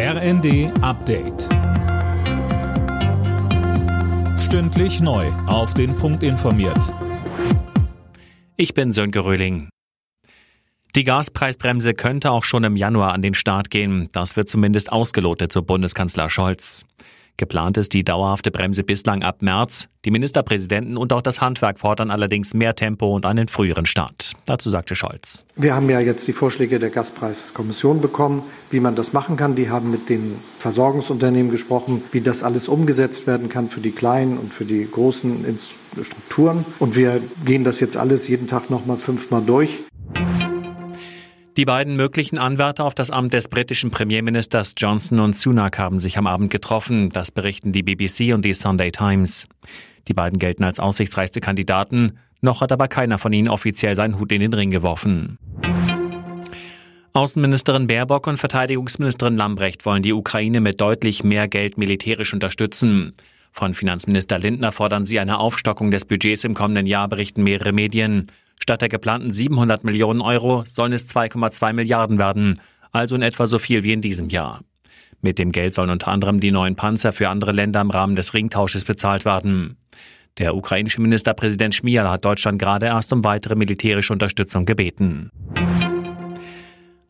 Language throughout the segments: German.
RND Update. Stündlich neu. Auf den Punkt informiert. Ich bin Sönke Röhling. Die Gaspreisbremse könnte auch schon im Januar an den Start gehen. Das wird zumindest ausgelotet, so Bundeskanzler Scholz. Geplant ist die dauerhafte Bremse bislang ab März. Die Ministerpräsidenten und auch das Handwerk fordern allerdings mehr Tempo und einen früheren Start. Dazu sagte Scholz. Wir haben ja jetzt die Vorschläge der Gaspreiskommission bekommen, wie man das machen kann. Die haben mit den Versorgungsunternehmen gesprochen, wie das alles umgesetzt werden kann für die kleinen und für die großen Strukturen. Und wir gehen das jetzt alles jeden Tag noch mal fünfmal durch. Die beiden möglichen Anwärter auf das Amt des britischen Premierministers Johnson und Sunak haben sich am Abend getroffen. Das berichten die BBC und die Sunday Times. Die beiden gelten als aussichtsreichste Kandidaten. Noch hat aber keiner von ihnen offiziell seinen Hut in den Ring geworfen. Außenministerin Baerbock und Verteidigungsministerin Lambrecht wollen die Ukraine mit deutlich mehr Geld militärisch unterstützen. Von Finanzminister Lindner fordern sie eine Aufstockung des Budgets im kommenden Jahr, berichten mehrere Medien. Statt der geplanten 700 Millionen Euro sollen es 2,2 Milliarden werden, also in etwa so viel wie in diesem Jahr. Mit dem Geld sollen unter anderem die neuen Panzer für andere Länder im Rahmen des Ringtausches bezahlt werden. Der ukrainische Ministerpräsident Schmial hat Deutschland gerade erst um weitere militärische Unterstützung gebeten.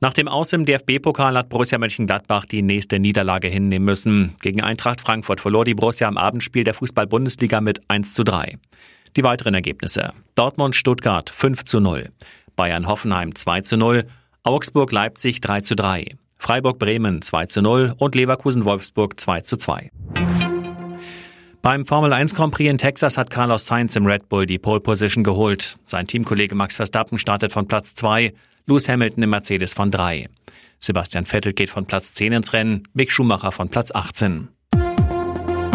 Nach dem Aus im DFB-Pokal hat Borussia Mönchengladbach die nächste Niederlage hinnehmen müssen. Gegen Eintracht Frankfurt verlor die Borussia am Abendspiel der Fußball-Bundesliga mit 1 zu 3. Die weiteren Ergebnisse. Dortmund-Stuttgart 5 zu 0. Bayern-Hoffenheim 2 zu 0. Augsburg-Leipzig 3 zu 3. Freiburg-Bremen 2 zu 0 und Leverkusen-Wolfsburg 2 zu 2. Beim Formel 1 Grand Prix in Texas hat Carlos Sainz im Red Bull die Pole Position geholt. Sein Teamkollege Max Verstappen startet von Platz 2, Lewis Hamilton im Mercedes von 3. Sebastian Vettel geht von Platz 10 ins Rennen, Mick Schumacher von Platz 18.